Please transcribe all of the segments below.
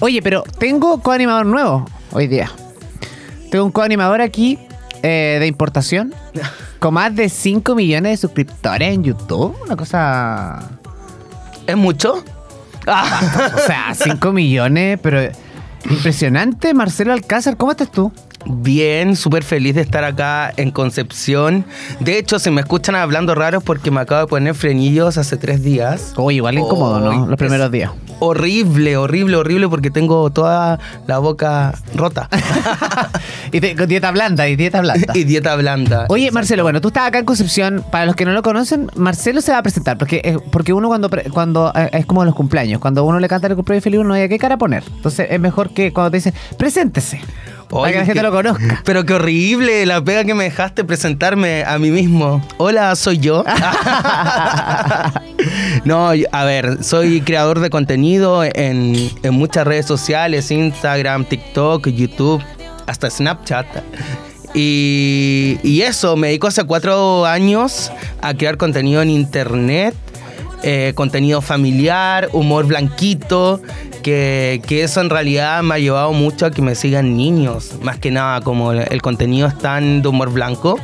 Oye, pero tengo coanimador nuevo hoy día. Tengo un coanimador aquí eh, de importación con más de 5 millones de suscriptores en YouTube. Una cosa. ¿Es mucho? O sea, 5 millones, pero impresionante. Marcelo Alcázar, ¿cómo estás tú? Bien, súper feliz de estar acá en Concepción. De hecho, si me escuchan hablando raros porque me acabo de poner frenillos hace tres días. Oye, igual incómodo, ¿no? Los primeros es días. Horrible, horrible, horrible porque tengo toda la boca rota. y te- con dieta blanda, y dieta blanda. y dieta blanda. Oye, Marcelo, bueno, tú estás acá en Concepción. Para los que no lo conocen, Marcelo se va a presentar. Porque, eh, porque uno cuando, cuando eh, es como los cumpleaños. Cuando uno le canta el cumpleaños feliz, uno no hay qué cara poner. Entonces es mejor que cuando te dicen, preséntese. Para que la gente lo conozca. Pero qué horrible la pega que me dejaste presentarme a mí mismo. Hola, soy yo. no, a ver, soy creador de contenido en, en muchas redes sociales, Instagram, TikTok, YouTube, hasta Snapchat. Y, y eso, me dedico hace cuatro años a crear contenido en internet eh, contenido familiar, humor blanquito, que, que eso en realidad me ha llevado mucho a que me sigan niños, más que nada, como el, contenido es tan de humor blanco,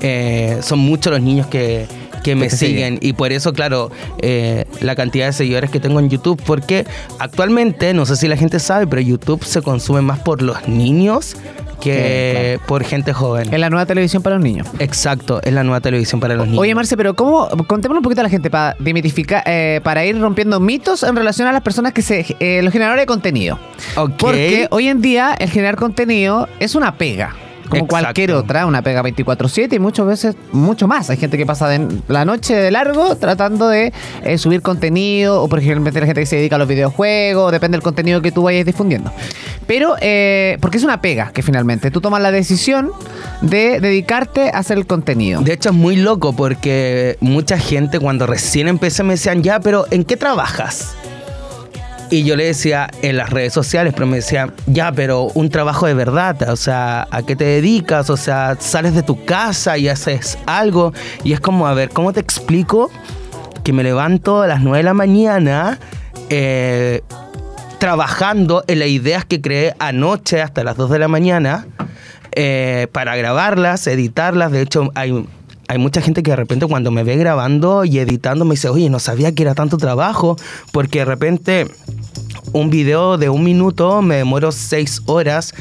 eh, son muchos los niños que, que me siguen y por eso, claro, eh, la cantidad de seguidores que tengo en YouTube, porque actualmente, no sé si la gente sabe, pero YouTube se consume más por los niños que por gente joven. Es la nueva televisión para los niños. Exacto, es la nueva televisión para los niños. Oye, Marce, pero ¿cómo? Contémosle un poquito a la gente para demitificar, eh, para ir rompiendo mitos en relación a las personas que se, eh, los generadores de contenido. Porque hoy en día el generar contenido es una pega. Como Exacto. cualquier otra, una pega 24-7 y muchas veces mucho más. Hay gente que pasa de la noche de largo tratando de eh, subir contenido, o por ejemplo, la gente que se dedica a los videojuegos, depende del contenido que tú vayas difundiendo. Pero, eh, porque es una pega que finalmente tú tomas la decisión de dedicarte a hacer el contenido. De hecho es muy loco porque mucha gente cuando recién empecé me decían, ya, pero ¿en qué trabajas? Y yo le decía en las redes sociales, pero me decían, ya, pero un trabajo de verdad, o sea, ¿a qué te dedicas? O sea, sales de tu casa y haces algo. Y es como, a ver, ¿cómo te explico que me levanto a las 9 de la mañana? eh, trabajando en las ideas que creé anoche hasta las 2 de la mañana eh, para grabarlas, editarlas. De hecho, hay, hay mucha gente que de repente cuando me ve grabando y editando me dice, oye, no sabía que era tanto trabajo, porque de repente un video de un minuto me demoro seis horas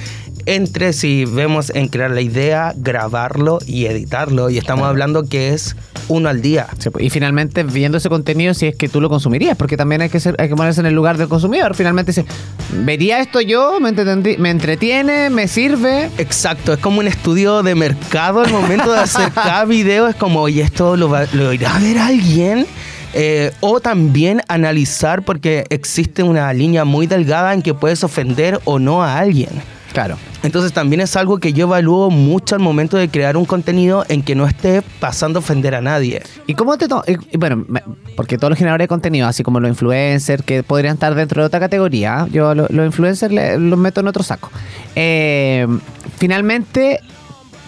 entre si vemos en crear la idea, grabarlo y editarlo. Y estamos hablando que es uno al día. Sí, Y finalmente viendo ese contenido si es que tú lo consumirías, porque también hay que ser, hay que ponerse en el lugar del consumidor. Finalmente dice, vería esto yo, me, me entretiene, me sirve. Exacto, es como un estudio de mercado al momento de hacer cada video. Es como, oye, esto lo, va- lo irá a ver alguien. Eh, o también analizar, porque existe una línea muy delgada en que puedes ofender o no a alguien. Claro. Entonces también es algo que yo evalúo mucho al momento de crear un contenido en que no esté pasando a ofender a nadie. ¿Y cómo te y- bueno, porque todos los generadores de contenido, así como los influencers, que podrían estar dentro de otra categoría, yo lo- los influencers los meto en otro saco. Eh, finalmente,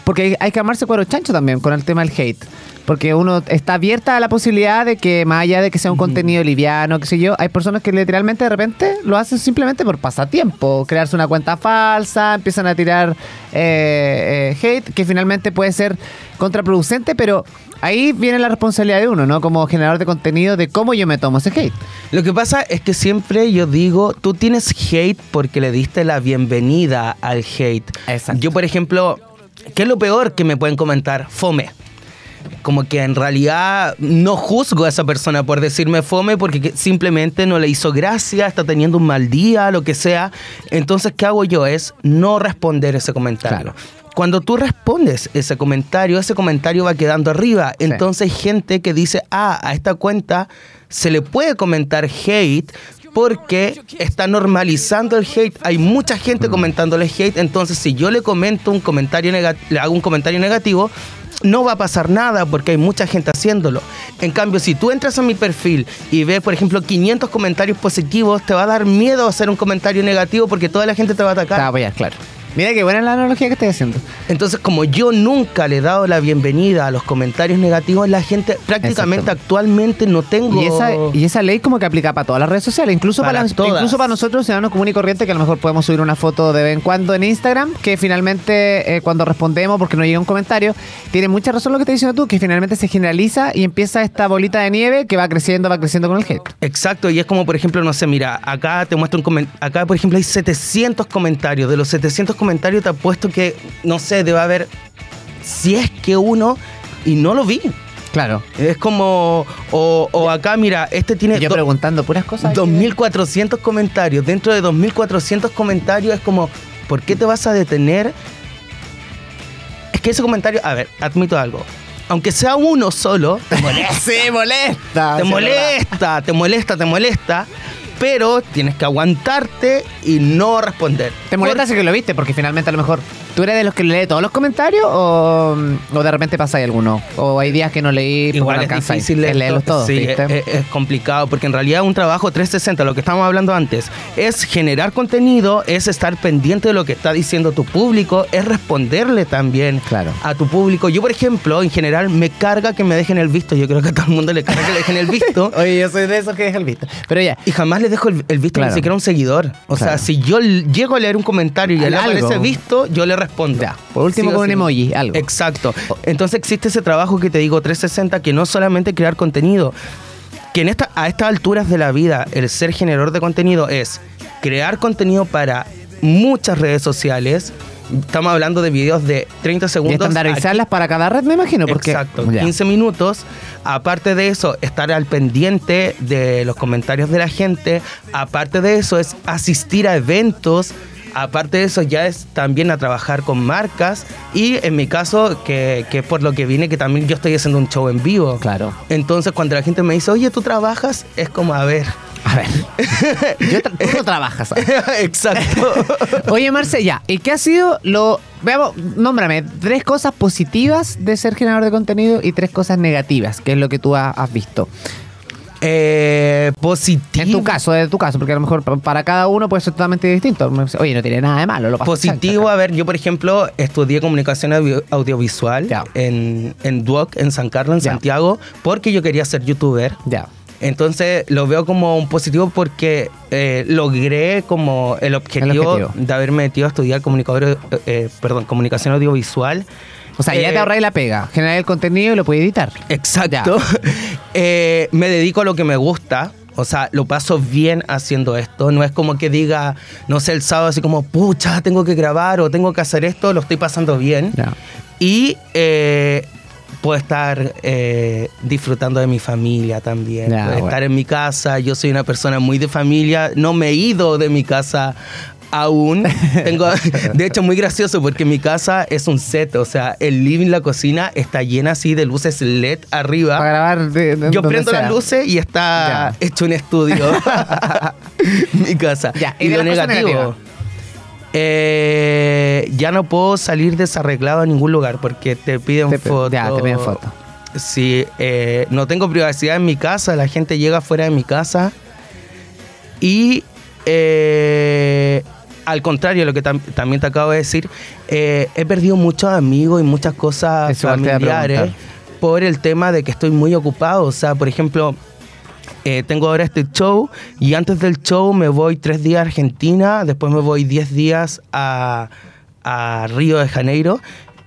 porque hay, hay que amarse cuero chancho también con el tema del hate. Porque uno está abierta a la posibilidad de que, más allá de que sea un contenido liviano, qué sé yo, hay personas que literalmente de repente lo hacen simplemente por pasatiempo. Crearse una cuenta falsa, empiezan a tirar eh, eh, hate, que finalmente puede ser contraproducente, pero ahí viene la responsabilidad de uno, ¿no? Como generador de contenido, de cómo yo me tomo ese hate. Lo que pasa es que siempre yo digo, tú tienes hate porque le diste la bienvenida al hate. Exacto. Yo, por ejemplo, ¿qué es lo peor que me pueden comentar? Fome. Como que en realidad no juzgo a esa persona por decirme fome porque que- simplemente no le hizo gracia, está teniendo un mal día, lo que sea. Entonces, ¿qué hago yo? Es no responder ese comentario. Claro. Cuando tú respondes ese comentario, ese comentario va quedando arriba. Sí. Entonces hay gente que dice, ah, a esta cuenta se le puede comentar hate porque está normalizando el hate. Hay mucha gente comentándole hate. Entonces si yo le comento un comentario le hago un comentario negativo, no va a pasar nada porque hay mucha gente haciéndolo. En cambio, si tú entras a mi perfil y ves, por ejemplo, 500 comentarios positivos, te va a dar miedo hacer un comentario negativo porque toda la gente te va a Te va a atacar. claro. Mira qué buena la analogía que estoy haciendo. Entonces, como yo nunca le he dado la bienvenida a los comentarios negativos, la gente prácticamente actualmente no tengo. Y esa, y esa ley como que aplica para todas las redes sociales, incluso para, Para las- todas. incluso para nosotros, ciudadanos común y corriente, que a lo mejor podemos subir una foto de vez en cuando en Instagram, que finalmente eh, cuando respondemos porque nos llega un comentario, tiene mucha razón lo que estás diciendo tú, que finalmente se generaliza y empieza esta bolita de nieve que va creciendo, va creciendo con el hate. Exacto, y es como, por ejemplo, no sé, mira, acá te muestro un comentario. Acá, por ejemplo, hay 700 comentarios. De los 700 comentarios, te apuesto que, no sé, debe haber. Si es que uno. Y no lo vi. Claro. Es como. O, o acá, mira, este tiene. Yo do- preguntando puras cosas. 2.400 comentarios. Dentro de 2.400 comentarios es como, ¿por qué te vas a detener? Es que ese comentario, a ver, admito algo. Aunque sea uno solo, te molesta. Sí, molesta. te molesta, te molesta, te molesta. Pero tienes que aguantarte y no responder. ¿Te molesta que lo viste? Porque finalmente a lo mejor tú eres de los que lee todos los comentarios o, o de repente pasáis alguno. O hay días que no leí porque Igual no es alcanzáis. Es leerlos todos. Es, es complicado porque en realidad un trabajo 360, lo que estábamos hablando antes, es generar contenido, es estar pendiente de lo que está diciendo tu público, es responderle también Claro. a tu público. Yo, por ejemplo, en general me carga que me dejen el visto. Yo creo que a todo el mundo le carga que le dejen el visto. Oye, yo soy de esos que deja el visto. Pero ya. Y jamás les dejo el, el visto Claro. ni siquiera a un seguidor. O sea, si yo llego a leer un comentario y le aparece visto, yo le respondo. Ya, por último con un emoji, algo. Exacto. Entonces existe ese trabajo que te digo 360 que no solamente crear contenido, que en esta, a estas alturas de la vida el ser generador de contenido es crear contenido para muchas redes sociales. Estamos hablando de videos de 30 Y segundos. estandarizarlas para cada red, me imagino. Porque, Exacto, Ya. 15 minutos. Aparte de eso, estar al pendiente de los comentarios de la gente. Aparte de eso, es asistir a eventos. Aparte de eso, ya es también a trabajar con marcas. Y en mi caso, que, que es por lo que vine, que también yo estoy haciendo un show en vivo. Claro. Entonces, cuando la gente me dice, oye, ¿tú trabajas? Es como, a ver. A ver. Yo tra- tú no trabajas. ¿sabes? Exacto. Oye, Marce, ya. ¿Y qué ha sido lo. Veamos, nómbrame tres cosas positivas de ser generador de contenido y tres cosas negativas, que es lo que tú ha- has visto. Eh, positivo. En tu caso, de tu caso, porque a lo mejor pa- para cada uno puede ser totalmente distinto. Oye, no tiene nada de malo. Lo Positivo, a ver, yo por ejemplo estudié comunicación audio- audiovisual en, en Duoc, en San Carlos, en. Santiago, porque yo quería ser youtuber. Ya. Entonces lo veo como un positivo porque eh, logré como el objetivo, objetivo. de haberme metido a estudiar comunicador, eh, perdón, comunicación audiovisual. O sea, ya Eh, te ahorráis la pega. Generar el contenido y lo puedes editar. Exacto. Eh, me dedico a lo que me gusta. O sea, lo paso bien haciendo esto. No es como que diga, no sé, el sábado así como, pucha, tengo que grabar o tengo que hacer esto. Lo estoy pasando bien. Ya. Y eh, puedo estar eh, disfrutando de mi familia también. Ya, Puedo bueno. estar en mi casa. Yo soy una persona muy de familia. No me he ido de mi casa aún. Tengo, de hecho, muy gracioso porque mi casa es un set. O sea, el living, la cocina está llena así de luces LED arriba. Para grabar. de- de- Yo prendo sea. las luces y está Ya. hecho un estudio. mi casa. Ya, y, ¿y lo negativo. eh, ya no puedo salir desarreglado a ningún lugar porque te piden Te fotos. ya, te piden fotos. Sí, eh, no tengo privacidad en mi casa, la gente llega fuera de mi casa. Y eh, al contrario, lo que tam- también te acabo de decir, eh, he perdido muchos amigos y muchas cosas Eso familiares por el tema de que estoy muy ocupado. O sea, por ejemplo, eh, tengo ahora este show y antes del show me voy tres días a Argentina, después me voy diez días a, a Río de Janeiro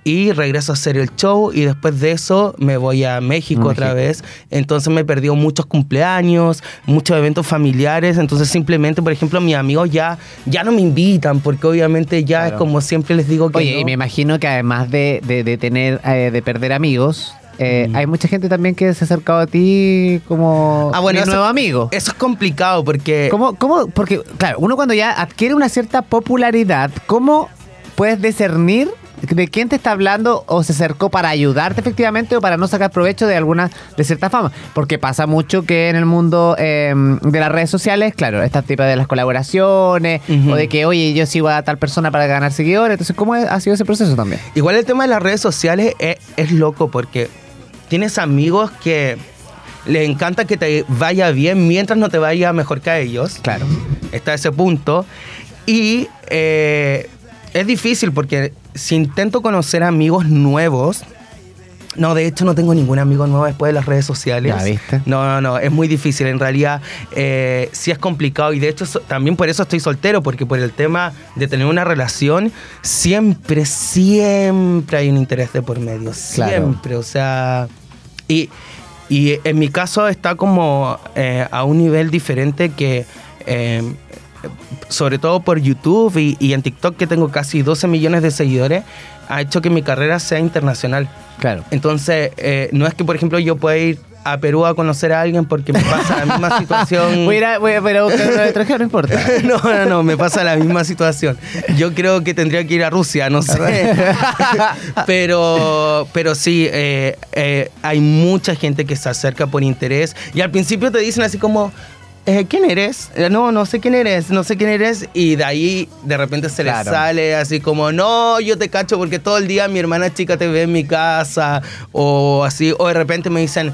y regreso a hacer el show y después de eso me voy a México otra vez. Entonces me perdió muchos cumpleaños, muchos eventos familiares, entonces simplemente, por ejemplo, mis amigos ya, ya no me invitan porque obviamente ya Claro. es como siempre les digo que... Oye, no. y me imagino que además de, de- de tener, eh, de perder amigos, eh, Mm. hay mucha gente también que se ha acercado a ti como Ah, bueno, mi eso- nuevo amigo. Eso es complicado porque... ¿Cómo, cómo? Porque, claro, uno cuando ya adquiere una cierta popularidad, ¿cómo puedes discernir de quién te está hablando o se acercó para ayudarte efectivamente o para no sacar provecho de alguna, de cierta fama? Porque pasa mucho que en el mundo eh, de las redes sociales, claro, estas tipos de las colaboraciones o de que, oye, yo sigo a tal persona para ganar seguidores. Entonces, ¿cómo ha sido ese proceso también? Igual el tema de las redes sociales es, es loco porque tienes amigos que les encanta que te vaya bien mientras no te vaya mejor que a ellos. Claro. Está ese punto. Y eh, Es difícil porque si intento conocer amigos nuevos, no, de hecho no tengo ningún amigo nuevo después de las redes sociales. Ya, ¿viste? No, no, no, es muy difícil. En realidad eh, sí es complicado y de hecho so- también por eso estoy soltero, porque por el tema de tener una relación, siempre, siempre hay un interés de por medio. Claro. Siempre, o sea... Y, y en mi caso está como eh, a un nivel diferente que... eh, sobre todo por YouTube y, y en TikTok que tengo casi 12 millones de seguidores, ha hecho que mi carrera sea internacional. Claro. Entonces, eh, no es que, por ejemplo, yo pueda ir a Perú a conocer a alguien porque me pasa la misma situación. Voy a ir a, voy a, voy a buscar un extranjero, no importa. No, no, no, me pasa la misma situación. Yo creo que tendría que ir a Rusia, no sé. pero, pero sí, eh, eh, hay mucha gente que se acerca por interés y al principio te dicen así como, eh, ¿quién eres? Eh, No, no sé quién eres, no sé quién eres. Y de ahí de repente se Claro. les sale así como, no, yo te cacho porque todo el día mi hermana chica te ve en mi casa o así. O de repente me dicen,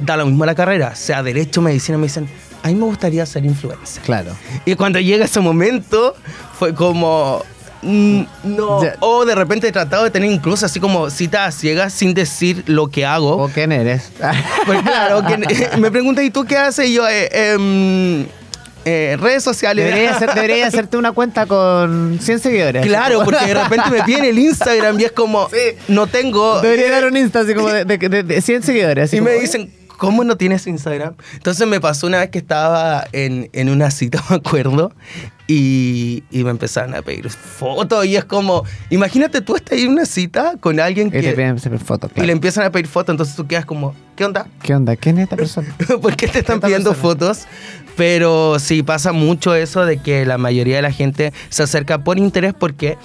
da lo mismo la carrera, sea derecho, medicina, me dicen, a mí me gustaría ser influencer. Claro. Y cuando llega ese momento, fue como. Mm, No. Ya. O de repente he tratado de tener incluso así como citas ciegas sin decir lo que hago. ¿O quién eres? Pues claro, me pregunta, ¿y tú qué haces? Y yo, eh, em, eh, redes sociales. Debería, hacer- debería hacerte una cuenta con 100 seguidores. Claro, porque de repente me piden el Instagram y es como, no tengo. Debería dar un Insta así como de, de- de- de 100 seguidores. Y me dicen, ¿cómo no tienes Instagram? Entonces me pasó una vez que estaba en, en una cita, me acuerdo, y, y me empezaron a pedir fotos. Y es como, imagínate tú estás en una cita con alguien Y te que. piden hacer fotos. Y claro. le empiezan a pedir fotos, entonces tú quedas como, ¿qué onda? ¿Qué onda? ¿Quién es esta persona? ¿Por qué te están pidiendo persona. fotos? Pero sí pasa mucho eso de que la mayoría de la gente se acerca por interés porque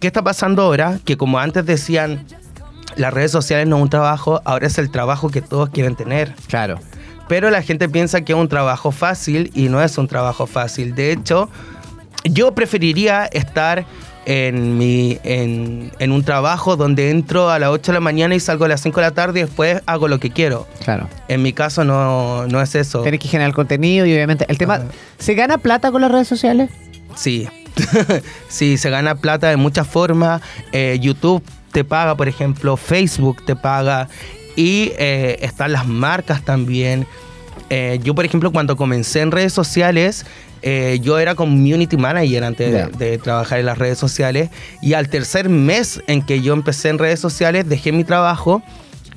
¿qué está pasando ahora? Que como antes decían, las redes sociales no es un trabajo, ahora es el trabajo que todos quieren tener. Claro. Pero la gente piensa que es un trabajo fácil y no es un trabajo fácil. De hecho, yo preferiría estar en, mi, en, en un trabajo donde entro a las 8 de la mañana y salgo a las 5 de la tarde y después hago lo que quiero. Claro. En mi caso no, no es eso. Tienes que generar contenido y obviamente el tema... ¿Se gana plata con las redes sociales? Sí, sí, se gana plata de muchas formas. Eh, YouTube te paga, por ejemplo, Facebook te paga y eh, están las marcas también. Eh, yo, por ejemplo, cuando comencé en redes sociales, eh, yo era community manager antes de- trabajar en las redes sociales y al tercer mes en que yo empecé en redes sociales dejé mi trabajo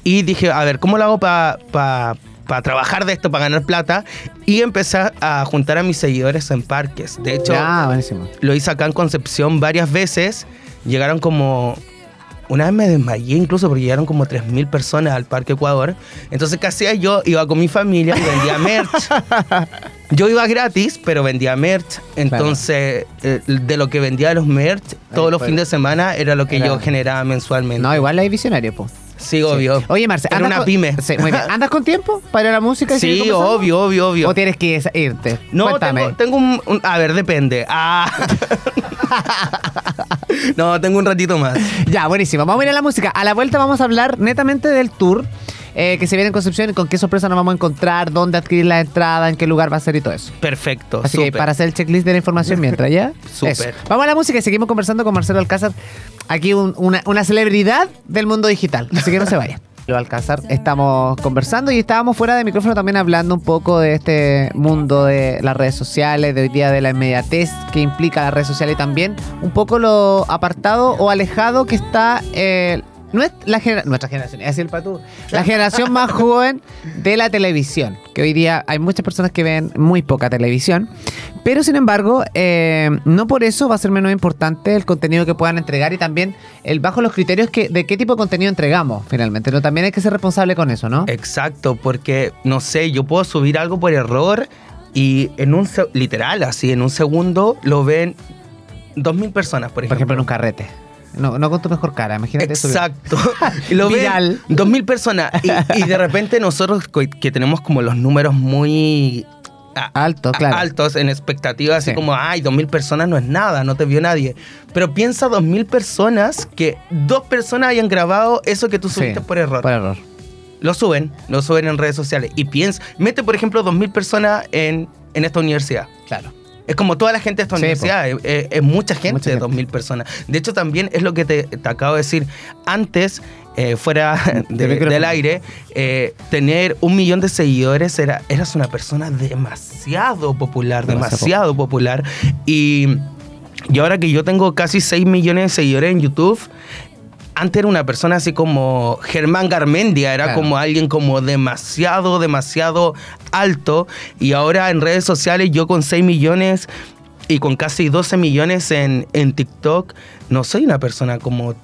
y dije, a ver, ¿cómo lo hago para trabajar de esto, para ganar plata? Y empecé a juntar a mis seguidores en parques. De hecho, lo hice acá en Concepción varias veces. Llegaron como. Una vez me desmayé incluso porque llegaron como 3.000 personas al Parque Ecuador. Entonces, ¿qué hacía yo? Iba con mi familia y vendía merch. Yo iba gratis, pero vendía merch. Entonces, eh, de lo que vendía de los merch, todos los fines de semana era lo que Era- yo generaba mensualmente. No, igual hay visionario, po. Sí, obvio. Oye, Marce, ¿andas una con- pyme. Sí, muy bien. ¿Andas con tiempo para ir a la música? y Sí, obvio, obvio, obvio. ¿O tienes que irte? No, Cuéntame. tengo, tengo un, un- A ver, depende. Ah. no, tengo un ratito más. Ya, buenísimo. Vamos a ir a la música. A la vuelta vamos a hablar netamente del tour eh, que se viene en Concepción y con qué sorpresa nos vamos a encontrar, dónde adquirir la entrada, en qué lugar va a ser y todo eso. Perfecto. Así que para hacer el checklist de la información mientras, ¿ya? Súper. Vamos a la música y seguimos conversando con Marcelo Alcázar. Aquí un- una, una celebridad del mundo digital. Así que no se vaya. Alcázar, estamos conversando y estábamos fuera de micrófono también hablando un poco de este mundo de las redes sociales, de hoy día de la inmediatez que implica las redes sociales y también un poco lo apartado o alejado que está eh, nues- la genera- nuestra generación, es decir, para tú, la generación más joven de la televisión, que hoy día hay muchas personas que ven muy poca televisión, pero sin embargo, eh, no por eso va a ser menos importante el contenido que puedan entregar y también el bajo los criterios que, de qué tipo de contenido entregamos finalmente, ¿no? También hay que ser responsable con eso, ¿no? Exacto, porque no sé, yo puedo subir algo por error y en un literal, así, en un segundo lo ven dos mil personas, por ejemplo. Por ejemplo, en un carrete. No, no con tu mejor cara, imagínate Exacto. Y lo Viral. ven dos mil personas. Y, y de repente nosotros que tenemos como los números muy a- Alto, a- claro. altos en expectativas, así Sí. como, ay, dos mil personas no es nada, no te vio nadie. Pero piensa dos mil personas que dos personas hayan grabado eso que tú Sí, subiste por error. Por error. Lo suben, lo suben en redes sociales. Y piensa, mete por ejemplo dos mil personas en, en esta universidad. Claro. Es como toda la gente de esta Sí, universidad, es, es- es mucha gente, Mucha gente. 2.000 personas. De hecho, también es lo que te, te acabo de decir. Antes, eh, fuera de- del aire, eh, tener un millón de seguidores era, eras una persona demasiado popular, Demasiado demasiado, popular. Y, y ahora que yo tengo casi 6 millones de seguidores en YouTube, antes era una persona así como Germán Garmendia, era Claro. como alguien como demasiado, demasiado alto. Y ahora en redes sociales yo con 6 millones y con casi 12 millones en, en TikTok, no soy una persona como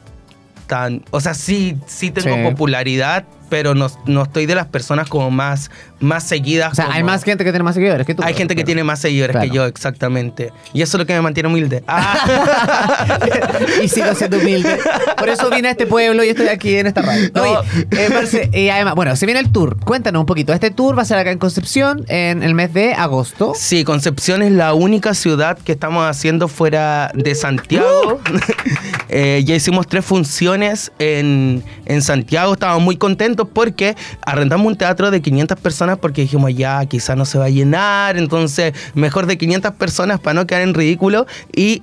tan... O sea, sí, sí tengo Sí. popularidad, pero no, no estoy de las personas como más, más seguidas. O sea, hay más gente que tiene más seguidores que tú. Hay gente que tiene más seguidores Claro. que yo, exactamente. Y eso es lo que me mantiene humilde. y sigo siendo humilde. Por eso vine a este pueblo y estoy aquí en esta radio. No. Oye, eh, Marce, y además, bueno, se viene el tour. Cuéntanos un poquito. Este tour va a ser acá en Concepción en el mes de agosto. Sí, Concepción es la única ciudad que estamos haciendo fuera de Santiago. Eh, ya hicimos tres funciones en, en Santiago, estábamos muy contentos porque arrendamos un teatro de 500 personas porque dijimos ya, quizás no se va a llenar, entonces mejor de 500 personas para no quedar en ridículo y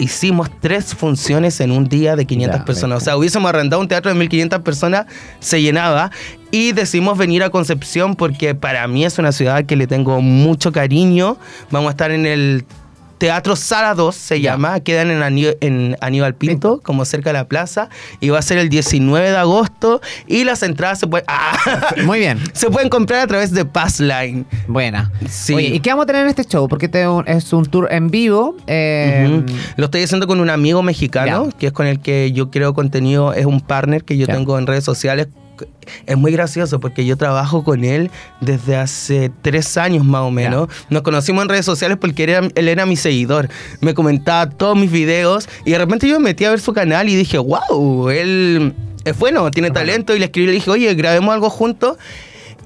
hicimos tres funciones en un día de 500 Ya, personas. O sea, hubiésemos arrendado un teatro de 1500 personas, se llenaba. Y decidimos venir a Concepción porque para mí es una ciudad que le tengo mucho cariño. Vamos a estar en el Teatro Sala 2, se llama. Quedan en, Aní- en Aníbal Pinto, como cerca de la plaza. Y va a ser el 19 de agosto. Y las entradas se pueden... ¡Ah! Muy bien. se pueden comprar a través de Passline. Buena. Sí. Oye, ¿y qué vamos a tener en este show? Porque este es un tour en vivo. eh. Lo estoy haciendo con un amigo mexicano, que es con el que yo creo contenido, es un partner que yo tengo en redes sociales. Es muy gracioso porque yo trabajo con él desde hace tres años más o menos. Nos conocimos en redes sociales porque era- él era mi seguidor. Me comentaba todos mis videos y de repente yo me metí a ver su canal y dije, wow, él es bueno, tiene talento. Y le escribí y le dije, oye, grabemos algo juntos.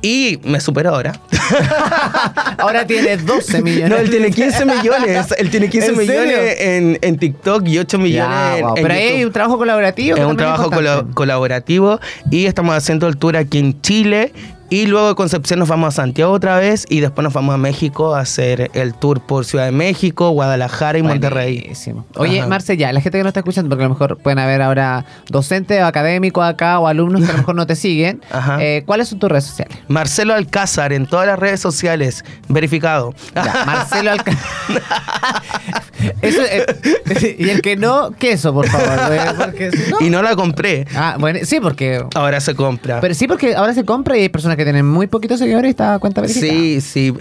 Y me supera ahora. Ahora tiene 12 millones. No, él tiene 15 millones. Él tiene 15 ¿En serio? millones en, en TikTok y 8 millones Ya, en, Pero ahí hay YouTube. un trabajo colaborativo. Es un trabajo colaborativo y estamos haciendo el tour aquí en Chile y luego de Concepción nos vamos a Santiago otra vez y después nos vamos a México a hacer el tour por Ciudad de México, Guadalajara y Monterrey. Oye, Ajá. Marce, ya, la gente que no está escuchando, porque a lo mejor pueden haber ahora docentes o académicos acá o alumnos que a lo mejor no te siguen. Ajá. eh, ¿Cuáles son tus redes sociales? Marcelo Alcázar en todas las redes sociales, verificado. Ya, Marcelo Alcázar. Eh, y el que no, queso, por favor. Porque si no- Y no la compré. Ah, bueno, sí, porque. Ahora se compra. Pero sí, porque ahora se compra y hay personas que tienen muy poquitos seguidores y está cuenta verificada. Sí, sí.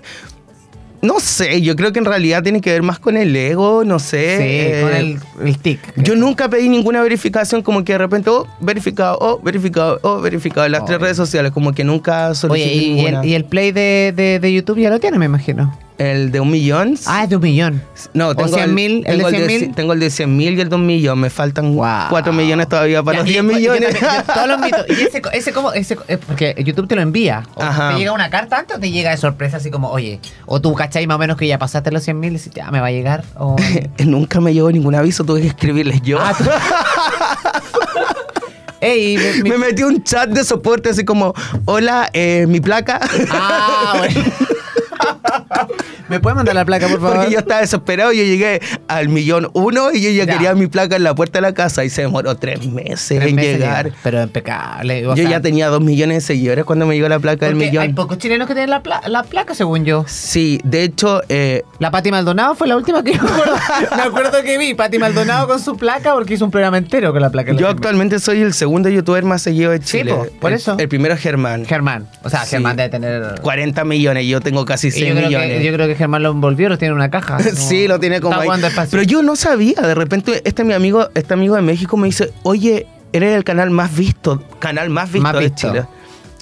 No sé, yo creo que en realidad tiene que ver más con el ego, no sé. Sí, eh, con el, el tic. Yo nunca pedí ninguna verificación, como que de repente, oh, verificado, oh, verificado, oh, verificado. Las tres Oye. redes sociales, como que nunca Oye, solicité y, y ninguna. el, y el play de, de, de YouTube ya lo tiene, me imagino. El de un millón. Ah, es de un millón. no, o tengo 100 mil, el tengo de 100 ci- mil. Tengo el de 100 mil y el de un millón. Me faltan Wow. 4 millones todavía para Ya, los y 10 después- yo millones. yo todos los mitos. Y ese, ese como, ese, eh, porque YouTube te lo envía. O Ajá. ¿Te llega una carta antes o te llega de sorpresa así como, oye, o tú cachai más o menos que ya pasaste los 100 mil y dices, ya me va a llegar? O... Nunca me llegó ningún aviso, tuve que escribirles yo. Ah, tú- Ey, mi- mi- me metí un chat de soporte así como, hola, eh, mi placa. Ah, bueno. ¿Me puedes mandar la placa, por favor? Porque yo estaba desesperado, yo llegué al millón uno y yo ya, Ya. quería mi placa en la puerta de la casa y se demoró tres meses Tres en meses llegar. llega, Pero impecable. Yo sea, ya tenía dos millones de seguidores cuando me llegó la placa del millón. Hay pocos chilenos que tienen la, pla- la placa, según yo. Sí, de hecho, eh, La Pati Maldonado fue la última que yo me acuerdo, me acuerdo que vi. Pati Maldonado con su placa porque hizo un programa entero con la placa. yo actualmente soy el segundo youtuber más seguido de Sí, Chile. po, por El- eso. El primero es Germán. Germán. O sea, Sí. Germán debe tener... 40 millones, yo tengo casi Y 6 yo, creo millones. Que, yo creo que Germán lo envolvió, lo tiene en una caja. sí, lo tiene como ahí. Pero yo no sabía, de repente este mi amigo, este amigo de México me dice, oye, eres el canal más visto, canal más visto Más de visto. Chile.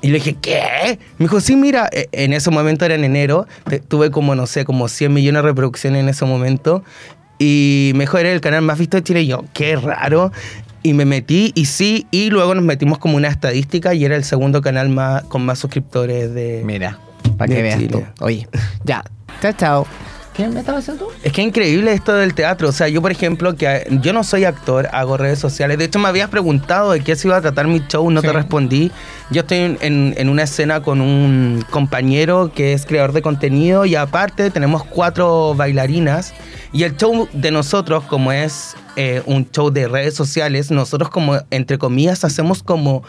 Y le dije, ¿qué? Me dijo, sí, mira, eh, en ese momento era en enero, tuve como, no sé, como 100 millones de reproducciones en ese momento. Y me dijo, eres el canal más visto de Chile. Y yo, qué raro. Y me metí, y sí, y luego nos metimos como una estadística y era el segundo canal más, con más suscriptores de... Mira, para que veas Chile. tú. Oye, ya. Chao, chao. ¿Qué me estabas diciendo tú? Es que es increíble esto del teatro. O sea, yo, por ejemplo, que eh, yo no soy actor, hago redes sociales. De hecho, me habías preguntado de qué se iba a tratar mi show, no Sí. te respondí. Yo estoy en una escena con un compañero que es creador de contenido y aparte tenemos cuatro bailarinas. Y el show de nosotros, como es eh, un show de redes sociales, nosotros como, entre comillas, hacemos como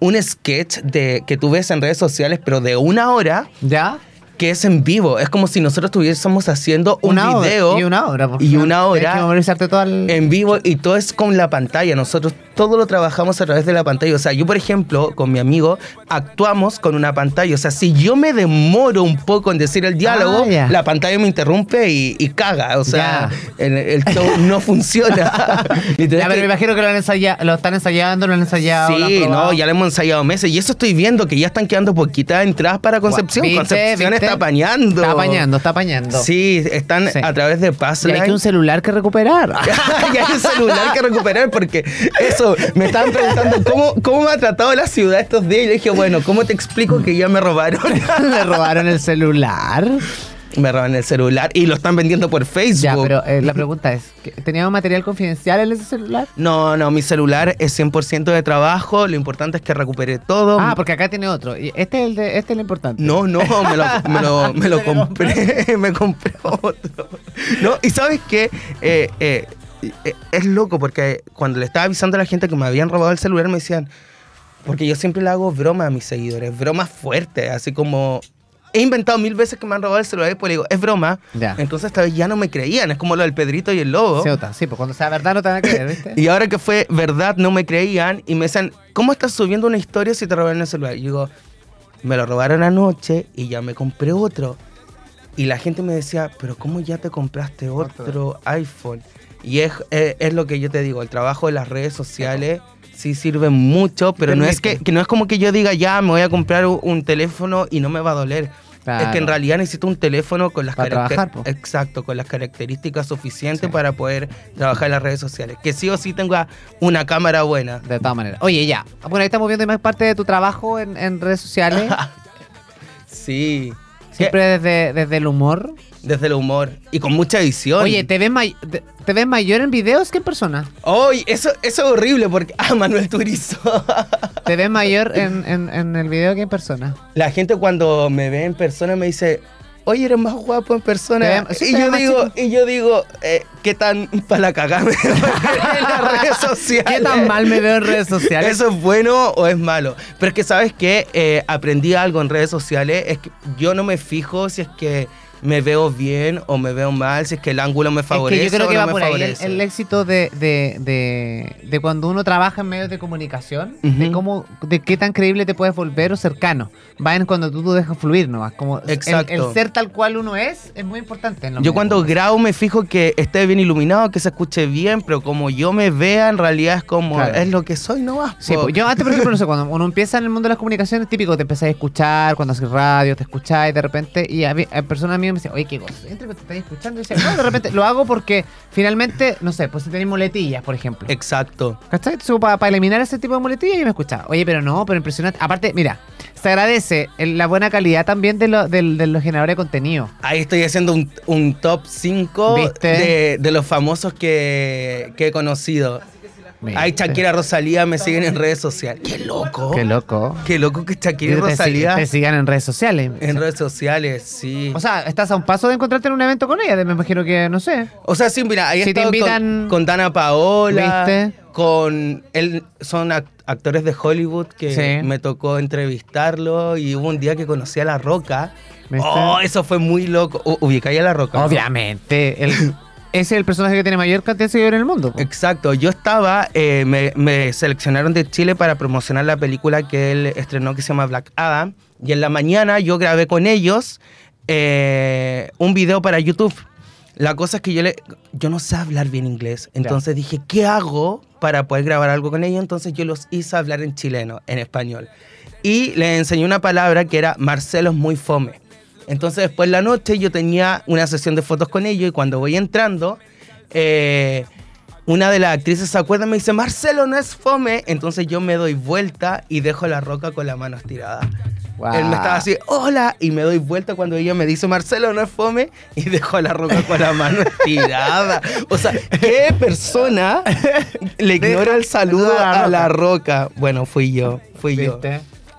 un sketch de, que tú ves en redes sociales, pero de una hora ¿Ya? Que es en vivo. Es como si nosotros estuviésemos haciendo un video hora. Y una hora. por y favor. una hora que todo el... en vivo y todo es con la pantalla. Nosotros todo lo trabajamos a través de la pantalla. O sea, yo, por ejemplo, con mi amigo, actuamos con una pantalla. O sea, si yo me demoro un poco en decir el diálogo, Ah, la pantalla me interrumpe y, y caga. O sea, el, el show no funciona. Ya, pero que- me imagino que lo, han ensaya- lo están ensayando, lo han ensayado. lo han Sí, no, ya lo hemos ensayado meses. Y eso estoy viendo que ya están quedando poquitas entradas para Concepción. Concepción ¿Viste? Está apañando. Está apañando, está apañando. Sí, están Sí. a través de Y Passline. hay que un celular que recuperar. y hay un celular que recuperar porque eso, me estaban preguntando cómo, cómo me ha tratado la ciudad estos días y le dije, bueno, ¿cómo te explico que ya me robaron? Me robaron el celular. Me roban el celular y lo están vendiendo por Facebook. Ya, pero eh, la pregunta es, ¿que- ¿tenía un material confidencial en ese celular? No, no, mi celular es 100% de trabajo, lo importante es que recupere todo. Ah, porque acá tiene otro. Y este es el de, este es lo importante. No, no, me lo, me lo, me lo Se lo compré, me compré otro. No, y sabes qué, eh, eh, es loco porque cuando le estaba avisando a la gente que me habían robado el celular me decían, porque yo siempre le hago broma a mis seguidores, bromas fuertes, así como... He inventado mil veces que me han robado el celular y pues le digo, es broma. Ya. Entonces esta vez ya no me creían, es como lo del Pedrito y el Lobo. Otra. Sí, pues cuando sea verdad no te van a creer, ¿viste? Y ahora que fue verdad, no me creían y me decían, ¿cómo estás subiendo una historia si te robaron el celular? Y digo, me lo robaron anoche y ya me compré otro. Y la gente me decía, pero ¿cómo ya te compraste otro iPhone? Y es, es, es lo que yo te digo, el trabajo de las redes sociales sí sirve mucho, pero no es que, que no es como que yo diga, ya me voy a comprar un, teléfono y no me va a doler. Es que en realidad necesito un teléfono con las Para caracter- trabajar, po. Exacto, con las características suficientes Sí. para poder trabajar en las redes sociales. Que sí o sí tenga una cámara buena. De todas maneras. Oye, ya. Bueno, ahí estamos viendo más parte de tu trabajo en, en redes sociales. Sí. Siempre desde, desde el humor. Desde el humor. Y con mucha edición. Oye, ¿te ves, may- te, te ves mayor en videos que en persona? Oye, eso, eso es horrible porque. Ah, Manuel Turizo. ¿Te ves mayor en, en, en el video que en persona? La gente cuando me ve en persona me dice. Oye, eres más guapo en persona. Ve- sí, y, yo digo, y yo digo, eh, ¿qué tan para la cagada me veo en las redes sociales? ¿Qué tan mal me veo en redes sociales? ¿Eso es bueno o es malo? Pero es que, ¿sabes qué? Eh, aprendí algo en redes sociales. Es que yo no me fijo si es que me veo bien o me veo mal, si es que el ángulo me favorece es que yo creo o que no va me por ahí el, favorece. el éxito de, de, de, de cuando uno trabaja en medios de comunicación, de Ujú. cómo, de qué tan creíble te puedes volver o cercano. Va en cuando tú, tú dejas fluir nomás. Como el- Exacto. El, ser tal cual uno es es muy importante. en Yo cuando de grabo me fijo que esté bien iluminado, que se escuche bien, pero como yo me vea, en realidad es como, Claro. es lo que soy nomás. Sí, po. pues, yo antes, por ejemplo, no sé, cuando uno empieza en el mundo de las comunicaciones, típico, te empezás a escuchar, cuando haces radio, te escucháis de repente, y a, mí- a personas mías me dicen, oye, qué cosa, entre que te estás escuchando, y decía, no, de repente lo hago porque finalmente, no sé, pues si tenéis muletillas, por ejemplo. Exacto. ¿Cachai? Para, para eliminar ese tipo de muletillas, yo me escuchaba. Oye, pero no, pero impresionante. Aparte, mira, se agradece la buena calidad también de, lo- del- de los generadores de contenido. Ahí estoy haciendo un, un top 5 ¿Viste? de, de los famosos que, que he conocido. Ahí Shakira Rosalía me siguen en redes sociales. ¡Qué loco! Qué loco. Qué loco que Shakira y Que te, Rosalía te sigan en redes sociales. en redes sociales, sí. O sea, estás a un paso de encontrarte en un evento con ella, me imagino que, no sé. O sea, sí, mira, ahí Si te con- invitan- con, Dana Paola, ¿Viste? con él, son ac- actores de Hollywood que Sí. me tocó entrevistarlo y hubo un día que conocí a La Roca. ¿Viste? Oh, eso fue muy loco. Ubicáis a La Roca. ¿no? Obviamente. el- es el personaje que tiene mayor cantidad de seguidores en el mundo. po. Exacto, yo estaba, eh, me, me seleccionaron de Chile para promocionar la película que él estrenó que se llama Black Adam y en la mañana yo grabé con ellos eh, un video para YouTube. La cosa es que yo, le, yo no sé hablar bien inglés, entonces dije, ¿qué hago para poder grabar algo con ellos? Entonces yo los hice hablar en chileno, en español. Y les enseñé una palabra que era Marcelo es muy fome. Entonces después en la noche yo tenía una sesión de fotos con ellos y cuando voy entrando, eh, una de las actrices se acuerda y me dice, Marcelo no es fome. Entonces yo me doy vuelta y dejo la roca con la mano estirada. Wow. Él me estaba así, hola, y me doy vuelta cuando ella me dice, Marcelo, no es fome, y dejo la roca con la mano estirada. O sea, ¿qué persona le ignora el saludo a la roca? Bueno, fui yo, fui yo.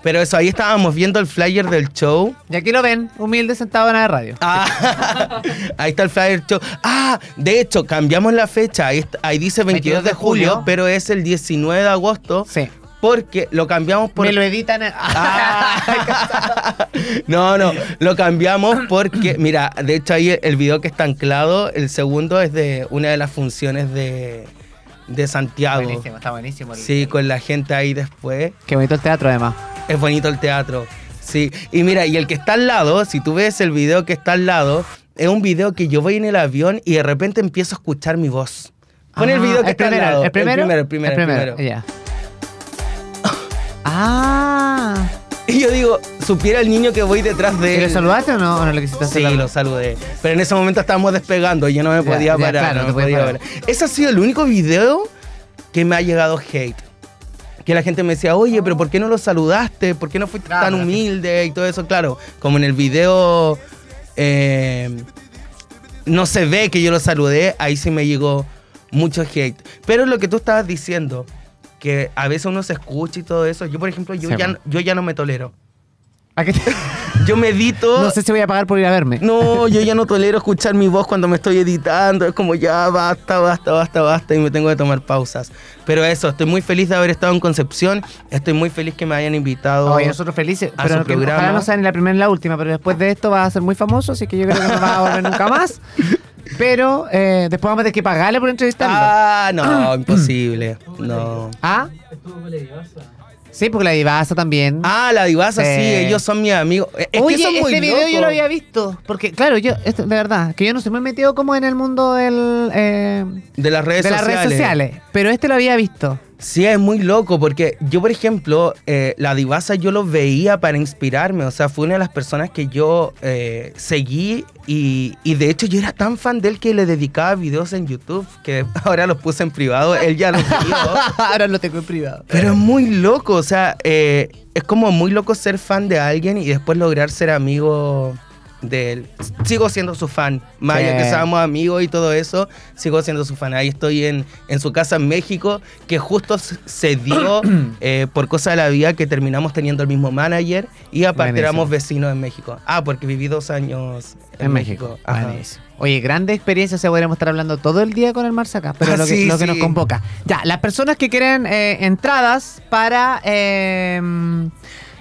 Pero eso, ahí estábamos viendo el flyer del show. Y aquí lo ven, humilde sentado en la radio. Ah, ahí está el flyer show. Ah, de hecho, cambiamos la fecha. Ahí, está- ahí dice 22 de julio, pero es el 19 de agosto. Sí. Porque lo cambiamos por. Me lo editan. en- Ah. no, no, lo cambiamos porque, mira, de hecho ahí el video que está anclado, el segundo es de una de las funciones de, de Santiago. buenísimo, está buenísimo. el- Sí, con la gente ahí después. Qué bonito el teatro, además. Es bonito el teatro. Sí. Y mira, y el que está al lado, si tú ves el video que está al lado, es un video que yo voy en el avión y de repente empiezo a escuchar mi voz. Pon el Ah, video que está primero, al lado. ¿El primero? El primero, el primero. el primero. Ya. Ah. Y yo digo, supiera el niño que voy detrás de ¿Y él. lo saludaste o no, o no le quisiste Sí, lo saludé. Pero en ese momento estábamos despegando y yo no me Ya, podía ya, parar. claro, no me podías podía parar. parar. Ese ha sido el único video que me ha llegado hate. Que la gente me decía, oye, pero ¿por qué no lo saludaste? ¿Por qué no fuiste Claro, tan la humilde? Y todo eso, claro. Como en el video eh, no se ve que yo lo saludé, ahí sí me llegó mucho hate. Pero lo que tú estabas diciendo, que a veces uno se escucha y todo eso. Yo, por ejemplo, yo, Sí, ya, yo ya no me tolero. ¿A qué te- Yo medito. No sé si voy a pagar por ir a verme. No, yo ya no tolero escuchar mi voz cuando me estoy editando. Es como ya basta, basta, basta, basta y me tengo que tomar pausas. Pero eso, estoy muy feliz de haber estado en Concepción. Estoy muy feliz que me hayan invitado. Oye, nosotros felices, a pero su que programa. ojalá no sea ni la primera ni la última, pero después de esto vas a ser muy famoso, así que yo creo que no vas a volver nunca más. Pero eh, después vamos a tener que pagarle por entrevistarlo. Ah, no, imposible. No. ¿Ah? Sí, porque la divasa también. Ah, la divasa, sí, Sí. ellos son mis amigos. Es que son muy este video yo lo había visto. Porque, claro, yo, esto, de verdad, que yo no soy muy metido como en el mundo del, eh, De las redes de las redes sociales. Pero este lo había visto. Sí, es muy loco porque yo, por ejemplo, eh, la divasa yo lo veía para inspirarme. O sea, fue una de las personas que yo eh, seguí y, y de hecho yo era tan fan de él que le dedicaba videos en YouTube que ahora los puse en privado. Él ya los vio. Ahora lo tengo en privado. Pero es muy loco, o sea, eh, es como muy loco ser fan de alguien y después lograr ser amigo de él. Sigo siendo su fan, más allá Sí. que seamos amigos y todo eso, sigo siendo su fan. Ahí estoy en, en su casa en México, que justo se dio eh, por cosa de la vida que terminamos teniendo el mismo manager y aparte Buenísimo. éramos vecinos en México. Ah, porque viví dos años en, En México. Oye, grande experiencia, se podríamos estar hablando todo el día con el Mars acá, pero Ah, lo, que, sí, lo que nos convoca. Ya, las personas que quieren eh, entradas para eh,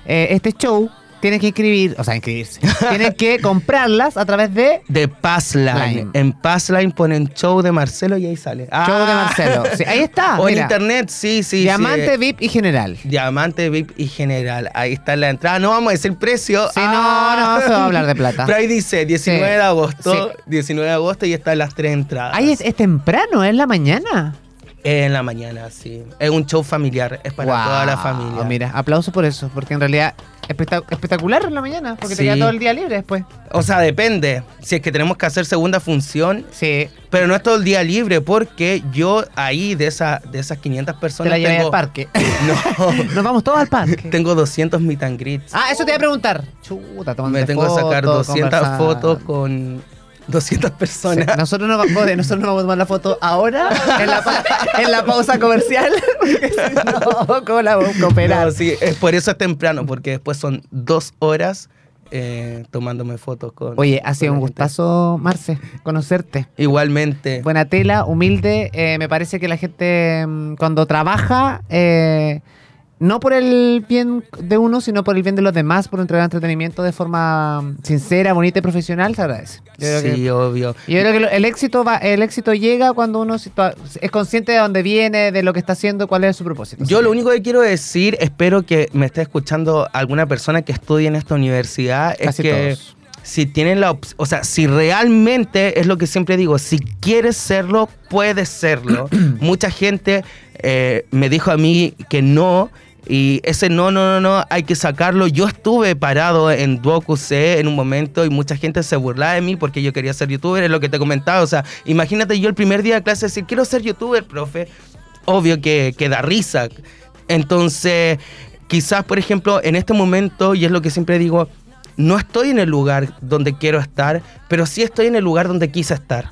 este show tienen que inscribir, o sea, inscribirse. tienen que comprarlas a través de De Passline. Line. En Passline ponen show de Marcelo y ahí sale. show de Ah. Marcelo. Sí, ahí está. O en internet, sí, sí. Diamante, sí. VIP y general. Diamante, VIP y general. Ahí está la entrada. No vamos a decir precio. Sí, no, no, se va a hablar de plata. Pero ahí dice 19 Sí, de agosto. sí. 19 de agosto y están las tres entradas. Ahí es, es temprano, es la mañana. En la mañana, sí. Es un show familiar. Es para toda la familia. Mira, aplauso por eso, porque en realidad espectac- espectacular en la mañana, porque te Sí. queda todo el día libre después. O sea, depende. Si es que tenemos que hacer segunda función. Sí, Pero no es todo el día libre porque yo ahí de, esa, de esas 500 te personas la llevé tengo, al parque. No. Nos vamos todos al parque. tengo 200 meet and greets. Ah, eso te iba a preguntar. Chuta, tomando Me tengo que sacar fotos, 200 conversando. fotos con 200 Sí, personas. nosotros, no, vamos- nosotros no vamos a tomar la foto ahora, en la, pa- en la pausa comercial, porque si no, ¿cómo la vamos a cooperar? No, sí, es por eso es temprano, porque después son dos horas eh, tomándome fotos con. Oye, ha sido un gustazo, Marce, conocerte. Igualmente. Buena tela, humilde. eh, me parece que la gente mm, cuando trabaja, eh, no por el bien de uno, sino por el bien de los demás, por entregar entretenimiento de forma mm, sincera, bonita y profesional, se agradece. Yo creo que- sí, obvio. Yo creo que el éxito va, el éxito llega cuando uno es consciente de dónde viene, de lo que está haciendo, cuál es su propósito. Yo lo único que quiero decir, espero que me esté escuchando alguna persona que estudie en esta universidad, es Casi que todos. si tienen la o sea, si realmente es lo que siempre digo, si quieres serlo, puedes serlo. Mucha gente eh, me dijo a mí que no. Y ese no, no, no, no, hay que sacarlo. Yo estuve parado en Duoc UC en un momento y mucha gente se burlaba de mí porque yo quería ser youtuber, es lo que te comentaba. O sea, imagínate yo el primer día de clase decir, quiero ser youtuber, profe. Obvio que, que da risa. Entonces, quizás, por ejemplo, en este momento, y es lo que siempre digo, no estoy en el lugar donde quiero estar, pero sí estoy en el lugar donde quise estar.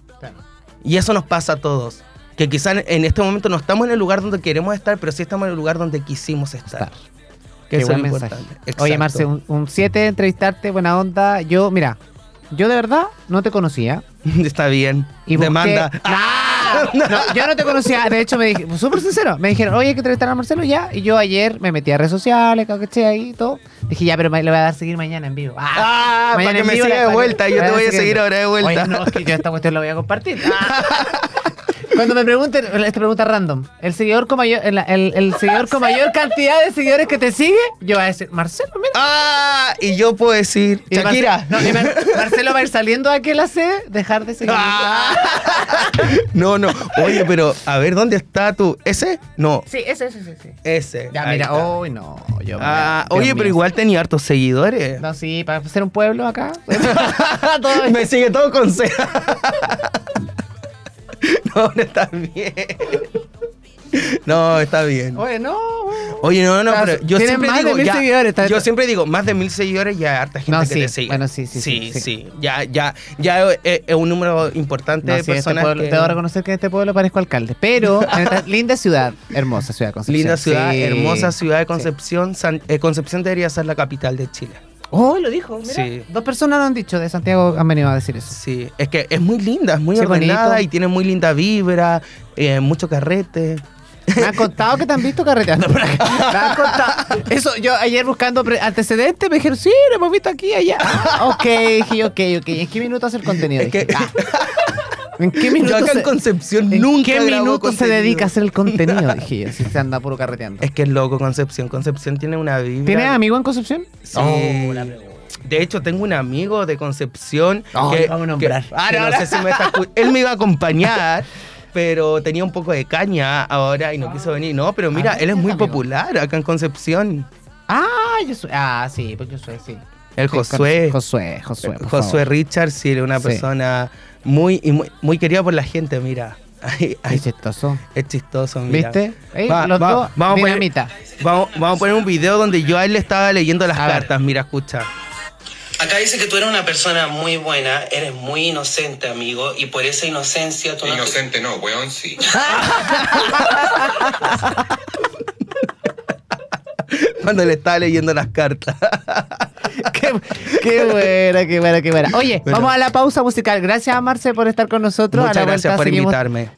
Y eso nos pasa a todos. Que quizás en este momento no estamos en el lugar donde queremos estar, pero sí estamos en el lugar donde quisimos estar. Estar. Que Qué buen mensaje. Oye. Marce, un 7, entrevistarte, buena onda. Yo, mira, yo de verdad no te conocía. Está bien. Y busqué- Demanda. ¡Ah! No, yo no te conocía. De hecho, me dije, súper sincero, me dijeron, oye, hay que entrevistar a Marcelo ya. Y yo ayer me metí a redes sociales, caché ahí y todo. Dije, ya, pero me- le voy a dar seguir mañana en vivo. Ah, mañana para que me siga de vuelta, yo te voy a seguir ahora de vuelta. Oye, no, es que yo esta cuestión la voy a compartir. Ah. Cuando me pregunten, esta pregunta random, el seguidor con mayor, el, el- el seguidor con mayor cantidad de seguidores que te sigue, yo voy a decir, Marcelo, mira. Ah, y yo puedo decir, Y Shakira. Marce- no, y Mar- Marcelo va a ir saliendo a que la sé, dejar de seguir. Ah. No, no. Oye, pero a ver, ¿dónde está tú? ¿Ese? No, Sí, ese, ese, ese. ese. ese. Ya, Ahí mira, hoy no. Yo, Ah, oye, mío. pero igual tenía hartos seguidores. No, sí, para ser un pueblo acá. Todo Me sigue todo con C. No, no está bien. No, está bien. Oye, no. Oye, no, no, pero yo siempre más de digo, mil ya, seguidores, está- yo siempre digo, más de mil seguidores ya hay harta gente No, que sí, te sigue. bueno, sí, sí, sí, sí. Ya, ya, ya es, es un número importante No, de sí, este personas pueblo- que... Debo reconocer que en este pueblo parezco alcalde. Pero en esta linda ciudad, hermosa ciudad de Concepción. Linda ciudad, Sí. hermosa ciudad de. Concepción. San- eh, Concepción debería ser la capital de Chile. Oh, lo dijo. Mira. Sí. Dos personas lo han dicho de Santiago, han venido a decir eso. Sí, es que es muy linda, es muy Sí, ordenada bonito. y tiene muy linda vibra, eh, mucho carrete. Me han contado que te han visto carreteando por acá. Me han contado. Eso, yo ayer buscando antecedentes me dijeron, sí, lo hemos visto aquí allá. Ok, dije, ok, ok. ¿En qué minuto hace el contenido? Es que- ah. ¿En qué minuto, Yo acá se, en Concepción ¿en nunca qué minuto se dedica a hacer el contenido? Dije yo, si se anda puro carreteando. Es que es loco Concepción. Concepción tiene una vibra. ¿Tienes amigo en Concepción? Sí. de hecho, tengo un amigo de Concepción Oh, que, vamos a nombrar. que- Ah, no, no no. sé si me está Él me iba a acompañar, pero tenía un poco de caña ahora y no quiso venir. No, pero mira, Ah, él es muy amigo. popular acá en Concepción. Ah, yo soy. Ah, sí, pues yo soy, sí. El Josué. Josué, Josué. por Josué favor. Richard, sí, era una Sí. persona muy, y muy, muy querida por la gente, mira. Ay, ay, chistoso. es chistoso, mira. ¿Viste? Ey, Va- los va- dos, vamos, a poner, vamos, vamos a poner un video donde yo a él le estaba leyendo las A ver. cartas. Mira, escucha. Acá dice que tú eres una persona muy buena, eres muy inocente, amigo, y por esa inocencia tú no te- Inocente no, weón, sí. Cuando le estaba leyendo las cartas. qué, qué buena, qué buena, qué buena. Oye, Bueno. vamos a la pausa musical. Gracias, Marce, por estar con nosotros. a Muchas la gracias vuelta por seguimos- invitarme.